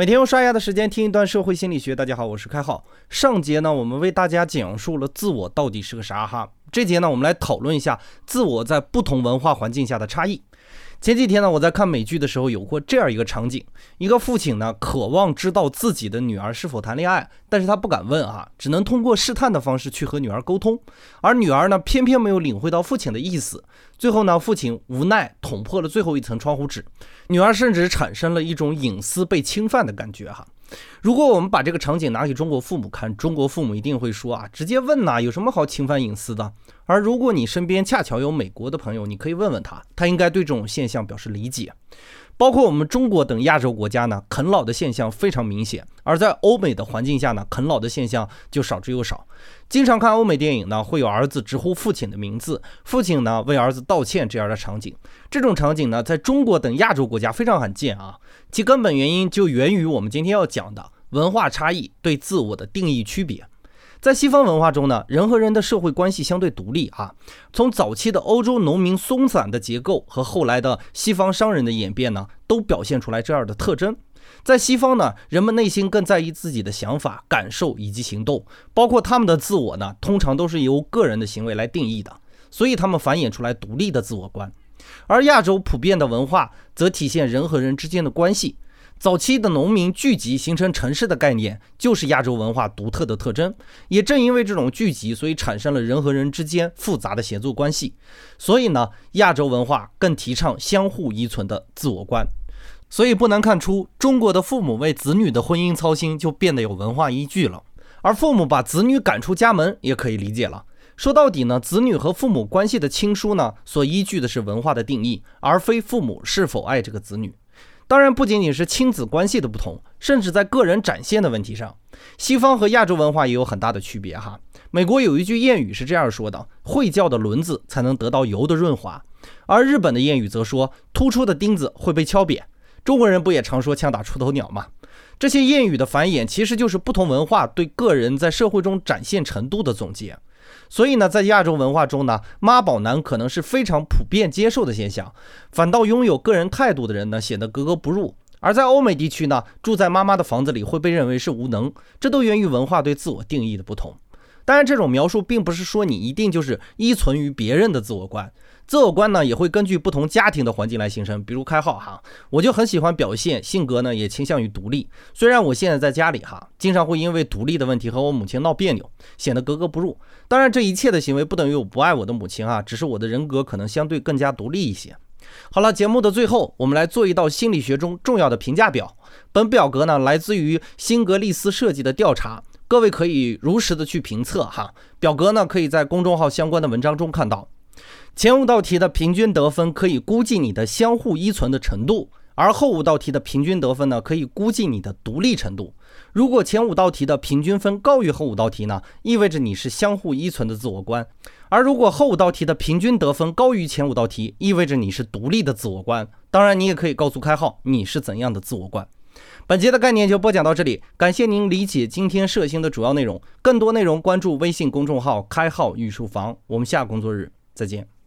每天用刷牙的时间听一段社会心理学。大家好，我是开浩。上节呢，我们为大家讲述了自我到底是个啥哈。这节呢，我们来讨论一下自我在不同文化环境下的差异。前几天呢，我在看美剧的时候，有过这样一个场景：一个父亲呢，渴望知道自己的女儿是否谈恋爱，但是他不敢问啊，只能通过试探的方式去和女儿沟通。而女儿呢，偏偏没有领会到父亲的意思。最后呢，父亲无奈捅破了最后一层窗户纸，女儿甚至产生了一种隐私被侵犯的感觉哈。如果我们把这个场景拿给中国父母看，中国父母一定会说啊，直接问呐，有什么好侵犯隐私的？而如果你身边恰巧有美国的朋友，你可以问问他，他应该对这种现象表示理解。包括我们中国等亚洲国家呢，啃老的现象非常明显；而在欧美的环境下呢，啃老的现象就少之又少。经常看欧美电影呢，会有儿子直呼父亲的名字，父亲呢为儿子道歉这样的场景。这种场景呢，在中国等亚洲国家非常罕见啊。其根本原因就源于我们今天要讲的文化差异对自我的定义区别。在西方文化中呢，人和人的社会关系相对独立啊。从早期的欧洲农民松散的结构和后来的西方商人的演变呢，都表现出来这样的特征。在西方呢，人们内心更在意自己的想法、感受以及行动，包括他们的自我呢，通常都是由个人的行为来定义的，所以他们繁衍出来独立的自我观。而亚洲普遍的文化则体现人和人之间的关系。早期的农民聚集形成城市的概念，就是亚洲文化独特的特征。也正因为这种聚集，所以产生了人和人之间复杂的协作关系。所以呢，亚洲文化更提倡相互依存的自我观。所以不难看出，中国的父母为子女的婚姻操心就变得有文化依据了。而父母把子女赶出家门，也可以理解了。说到底呢，子女和父母关系的亲疏呢，所依据的是文化的定义，而非父母是否爱这个子女。当然，不仅仅是亲子关系的不同，甚至在个人展现的问题上，西方和亚洲文化也有很大的区别哈。美国有一句谚语是这样说的：“会叫的轮子才能得到油的润滑。”而日本的谚语则说：“突出的钉子会被敲扁。”中国人不也常说“枪打出头鸟”吗？这些谚语的繁衍，其实就是不同文化对个人在社会中展现程度的总结。所以呢，在亚洲文化中呢，妈宝男可能是非常普遍接受的现象，反倒拥有个人态度的人呢，显得格格不入。而在欧美地区呢，住在妈妈的房子里会被认为是无能，这都源于文化对自我定义的不同。当然，这种描述并不是说你一定就是依存于别人的自我观。自我观呢，也会根据不同家庭的环境来形成。比如开号哈，我就很喜欢表现，性格呢也倾向于独立。虽然我现在在家里哈，经常会因为独立的问题和我母亲闹别扭，显得格格不入。当然，这一切的行为不等于我不爱我的母亲啊，只是我的人格可能相对更加独立一些。好了，节目的最后，我们来做一道心理学中重要的评价表。本表格呢，来自于辛格利斯设计的调查，各位可以如实的去评测哈。表格呢，可以在公众号相关的文章中看到。前五道题的平均得分可以估计你的相互依存的程度，而后五道题的平均得分呢，可以估计你的独立程度。如果前五道题的平均分高于后五道题呢，意味着你是相互依存的自我观；而如果后五道题的平均得分高于前五道题，意味着你是独立的自我观。当然，你也可以告诉开号你是怎样的自我观。本节的概念就播讲到这里，感谢您理解今天涉星的主要内容。更多内容关注微信公众号“开号御书房”，我们下工作日再见。